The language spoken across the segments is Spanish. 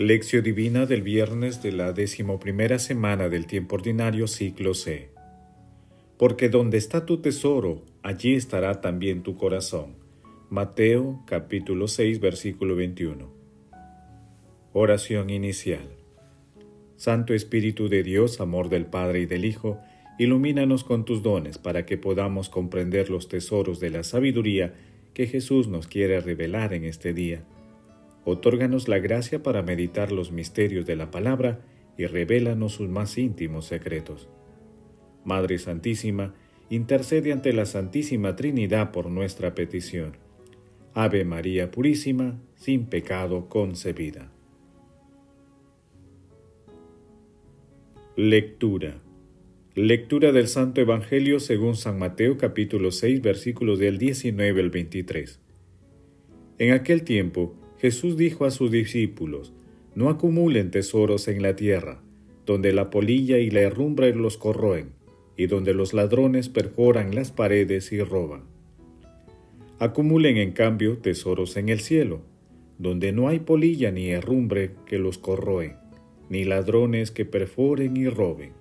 Lección Divina del viernes de la decimoprimera semana del tiempo ordinario ciclo C. Porque donde está tu tesoro, allí estará también tu corazón. Mateo capítulo 6 versículo 21. Oración inicial. Santo Espíritu de Dios, amor del Padre y del Hijo, ilumínanos con tus dones para que podamos comprender los tesoros de la sabiduría que Jesús nos quiere revelar en este día Otórganos la gracia para meditar los misterios de la palabra y revélanos sus más íntimos secretos. Madre Santísima, intercede ante la Santísima Trinidad por nuestra petición. Ave María Purísima, sin pecado concebida. Lectura. Lectura del Santo Evangelio según San Mateo capítulo 6 versículos del 19 al 23. En aquel tiempo, Jesús dijo a sus discípulos, No acumulen tesoros en la tierra, donde la polilla y la herrumbre los corroen, y donde los ladrones perforan las paredes y roban. Acumulen en cambio tesoros en el cielo, donde no hay polilla ni herrumbre que los corroen, ni ladrones que perforen y roben.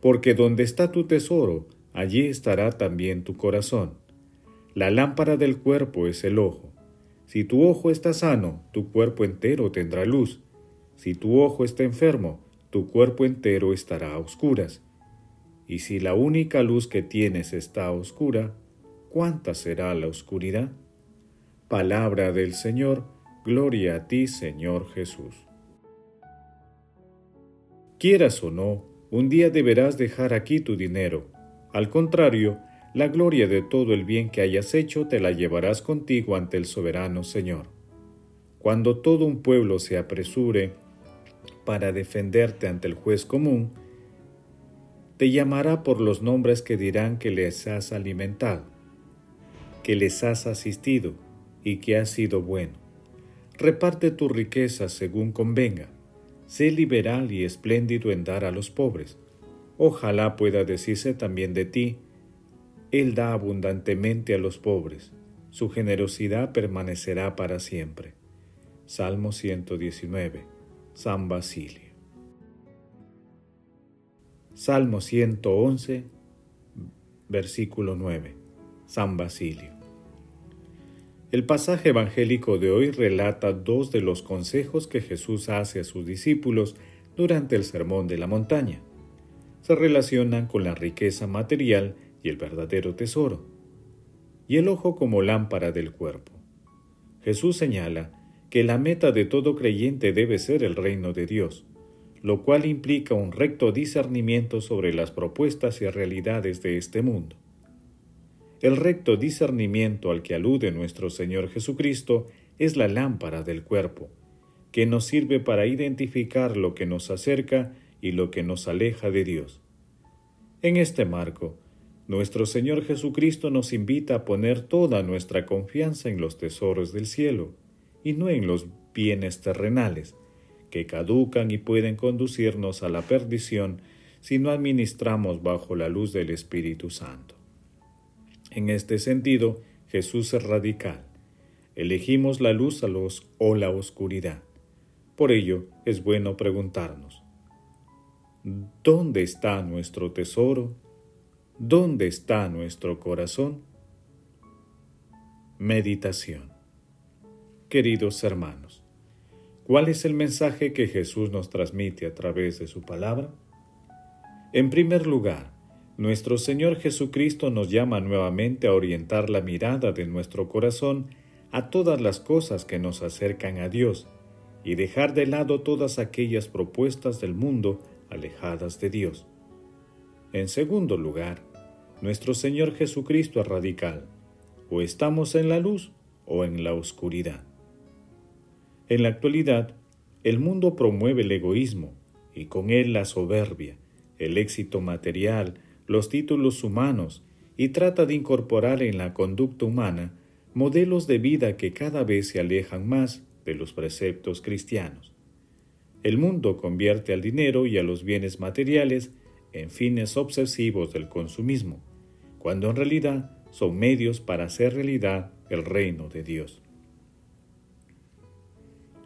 Porque donde está tu tesoro, allí estará también tu corazón. La lámpara del cuerpo es el ojo. Si tu ojo está sano, tu cuerpo entero tendrá luz. Si tu ojo está enfermo, tu cuerpo entero estará a oscuras. Y si la única luz que tienes está oscura, ¿cuánta será la oscuridad? Palabra del Señor, gloria a ti, Señor Jesús. Quieras o no, un día deberás dejar aquí tu dinero. Al contrario, la gloria de todo el bien que hayas hecho te la llevarás contigo ante el soberano Señor. Cuando todo un pueblo se apresure para defenderte ante el juez común, te llamará por los nombres que dirán que les has alimentado, que les has asistido y que has sido bueno. Reparte tu riqueza según convenga. Sé liberal y espléndido en dar a los pobres. Ojalá pueda decirse también de ti, él da abundantemente a los pobres, su generosidad permanecerá para siempre. Salmo 119, San Basilio. Salmo 111, versículo 9, San Basilio. El pasaje evangélico de hoy relata dos de los consejos que Jesús hace a sus discípulos durante el Sermón de la Montaña. Se relacionan con la riqueza material y el verdadero tesoro, y el ojo como lámpara del cuerpo. Jesús señala que la meta de todo creyente debe ser el reino de Dios, lo cual implica un recto discernimiento sobre las propuestas y realidades de este mundo. El recto discernimiento al que alude nuestro Señor Jesucristo es la lámpara del cuerpo, que nos sirve para identificar lo que nos acerca y lo que nos aleja de Dios. En este marco, nuestro Señor Jesucristo nos invita a poner toda nuestra confianza en los tesoros del cielo y no en los bienes terrenales, que caducan y pueden conducirnos a la perdición si no administramos bajo la luz del Espíritu Santo. En este sentido, Jesús es radical. Elegimos la luz a los, o la oscuridad. Por ello, es bueno preguntarnos, ¿dónde está nuestro tesoro? ¿Dónde está nuestro corazón? Meditación. Queridos hermanos, ¿cuál es el mensaje que Jesús nos transmite a través de su palabra? En primer lugar, nuestro Señor Jesucristo nos llama nuevamente a orientar la mirada de nuestro corazón a todas las cosas que nos acercan a Dios y dejar de lado todas aquellas propuestas del mundo alejadas de Dios. En segundo lugar, nuestro Señor Jesucristo es radical. O estamos en la luz o en la oscuridad. En la actualidad, el mundo promueve el egoísmo y con él la soberbia, el éxito material, los títulos humanos y trata de incorporar en la conducta humana modelos de vida que cada vez se alejan más de los preceptos cristianos. El mundo convierte al dinero y a los bienes materiales en fines obsesivos del consumismo cuando en realidad son medios para hacer realidad el reino de Dios.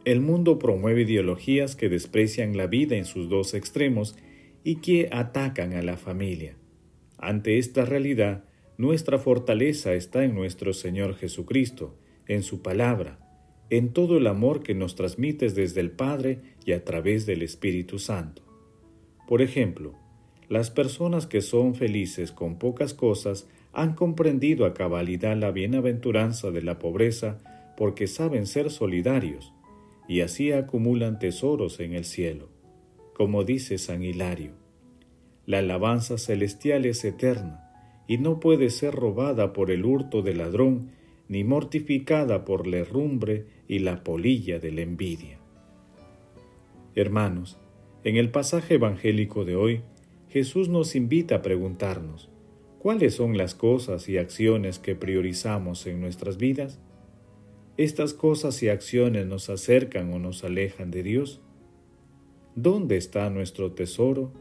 El mundo promueve ideologías que desprecian la vida en sus dos extremos y que atacan a la familia. Ante esta realidad, nuestra fortaleza está en nuestro Señor Jesucristo, en su palabra, en todo el amor que nos transmites desde el Padre y a través del Espíritu Santo. Por ejemplo, las personas que son felices con pocas cosas han comprendido a cabalidad la bienaventuranza de la pobreza porque saben ser solidarios, y así acumulan tesoros en el cielo. Como dice San Hilario, la alabanza celestial es eterna y no puede ser robada por el hurto del ladrón, ni mortificada por la herrumbre y la polilla de la envidia. Hermanos, en el pasaje evangélico de hoy, Jesús nos invita a preguntarnos, ¿cuáles son las cosas y acciones que priorizamos en nuestras vidas? ¿Estas cosas y acciones nos acercan o nos alejan de Dios? ¿Dónde está nuestro tesoro?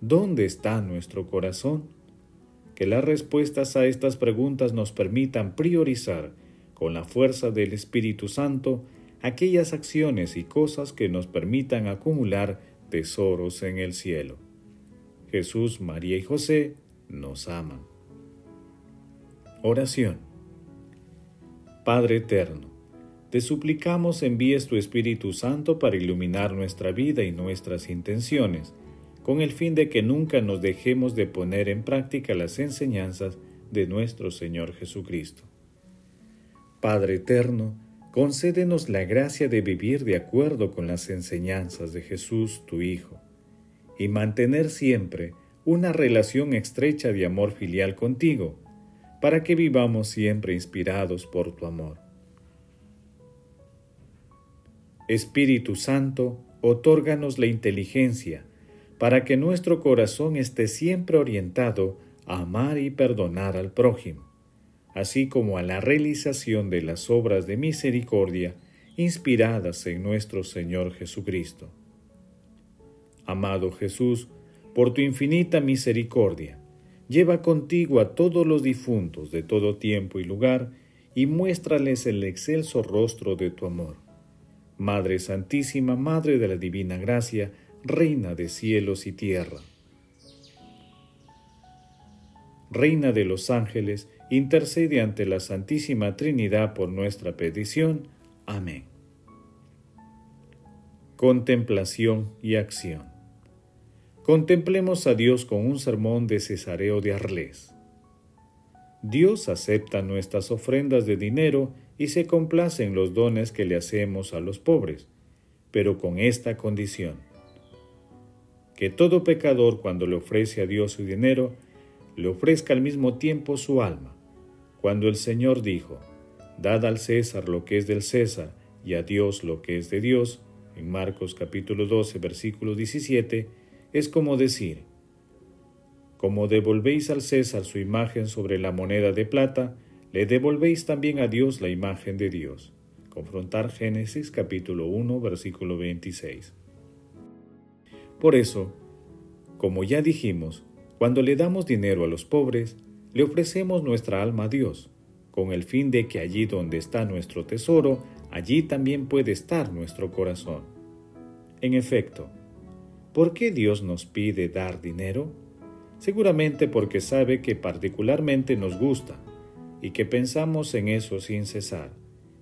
¿Dónde está nuestro corazón? Que las respuestas a estas preguntas nos permitan priorizar con la fuerza del Espíritu Santo aquellas acciones y cosas que nos permitan acumular tesoros en el cielo. Jesús, María y José nos aman. Oración. Padre eterno, te suplicamos envíes tu Espíritu Santo para iluminar nuestra vida y nuestras intenciones, con el fin de que nunca nos dejemos de poner en práctica las enseñanzas de nuestro Señor Jesucristo. Padre eterno, concédenos la gracia de vivir de acuerdo con las enseñanzas de Jesús, tu Hijo, y mantener siempre una relación estrecha de amor filial contigo, para que vivamos siempre inspirados por tu amor. Espíritu Santo, otórganos la inteligencia para que nuestro corazón esté siempre orientado a amar y perdonar al prójimo, así como a la realización de las obras de misericordia inspiradas en nuestro Señor Jesucristo. Amado Jesús, por tu infinita misericordia, lleva contigo a todos los difuntos de todo tiempo y lugar, y muéstrales el excelso rostro de tu amor. Madre Santísima, Madre de la Divina Gracia, Reina de cielos y tierra. Reina de los ángeles, intercede ante la Santísima Trinidad por nuestra petición. Amén. Contemplación y acción. Contemplemos a Dios con un sermón de Cesareo de Arles. Dios acepta nuestras ofrendas de dinero y se complace en los dones que le hacemos a los pobres, pero con esta condición, que todo pecador cuando le ofrece a Dios su dinero, le ofrezca al mismo tiempo su alma. Cuando el Señor dijo, Dad al César lo que es del César y a Dios lo que es de Dios, en Marcos capítulo 12, versículo 17, es como decir, como devolvéis al César su imagen sobre la moneda de plata, le devolvéis también a Dios la imagen de Dios. Confrontar Génesis capítulo 1 versículo 26. Por eso, como ya dijimos, cuando le damos dinero a los pobres, le ofrecemos nuestra alma a Dios, con el fin de que allí donde está nuestro tesoro, allí también puede estar nuestro corazón. En efecto, ¿Por qué Dios nos pide dar dinero? Seguramente porque sabe que particularmente nos gusta y que pensamos en eso sin cesar,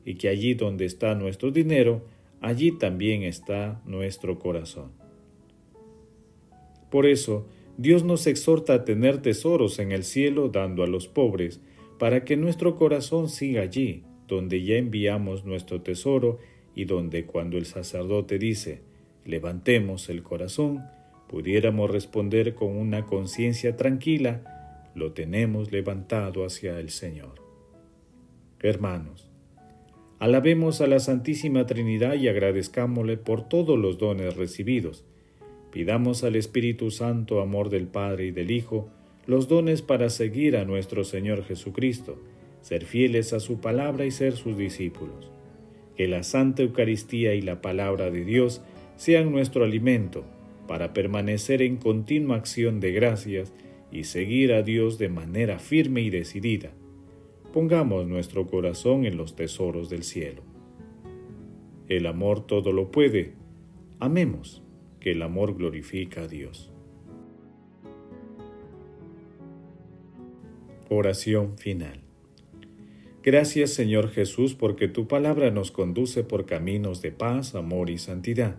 y que allí donde está nuestro dinero, allí también está nuestro corazón. Por eso, Dios nos exhorta a tener tesoros en el cielo dando a los pobres, para que nuestro corazón siga allí, donde ya enviamos nuestro tesoro y donde cuando el sacerdote dice, levantemos el corazón, pudiéramos responder con una conciencia tranquila, lo tenemos levantado hacia el Señor. Hermanos, alabemos a la Santísima Trinidad y agradezcámosle por todos los dones recibidos. Pidamos al Espíritu Santo, amor del Padre y del Hijo, los dones para seguir a nuestro Señor Jesucristo, ser fieles a su palabra y ser sus discípulos. Que la Santa Eucaristía y la palabra de Dios sean nuestro alimento para permanecer en continua acción de gracias y seguir a Dios de manera firme y decidida. Pongamos nuestro corazón en los tesoros del cielo. El amor todo lo puede. Amemos, que el amor glorifica a Dios. Oración final. Gracias Señor Jesús porque tu palabra nos conduce por caminos de paz, amor y santidad.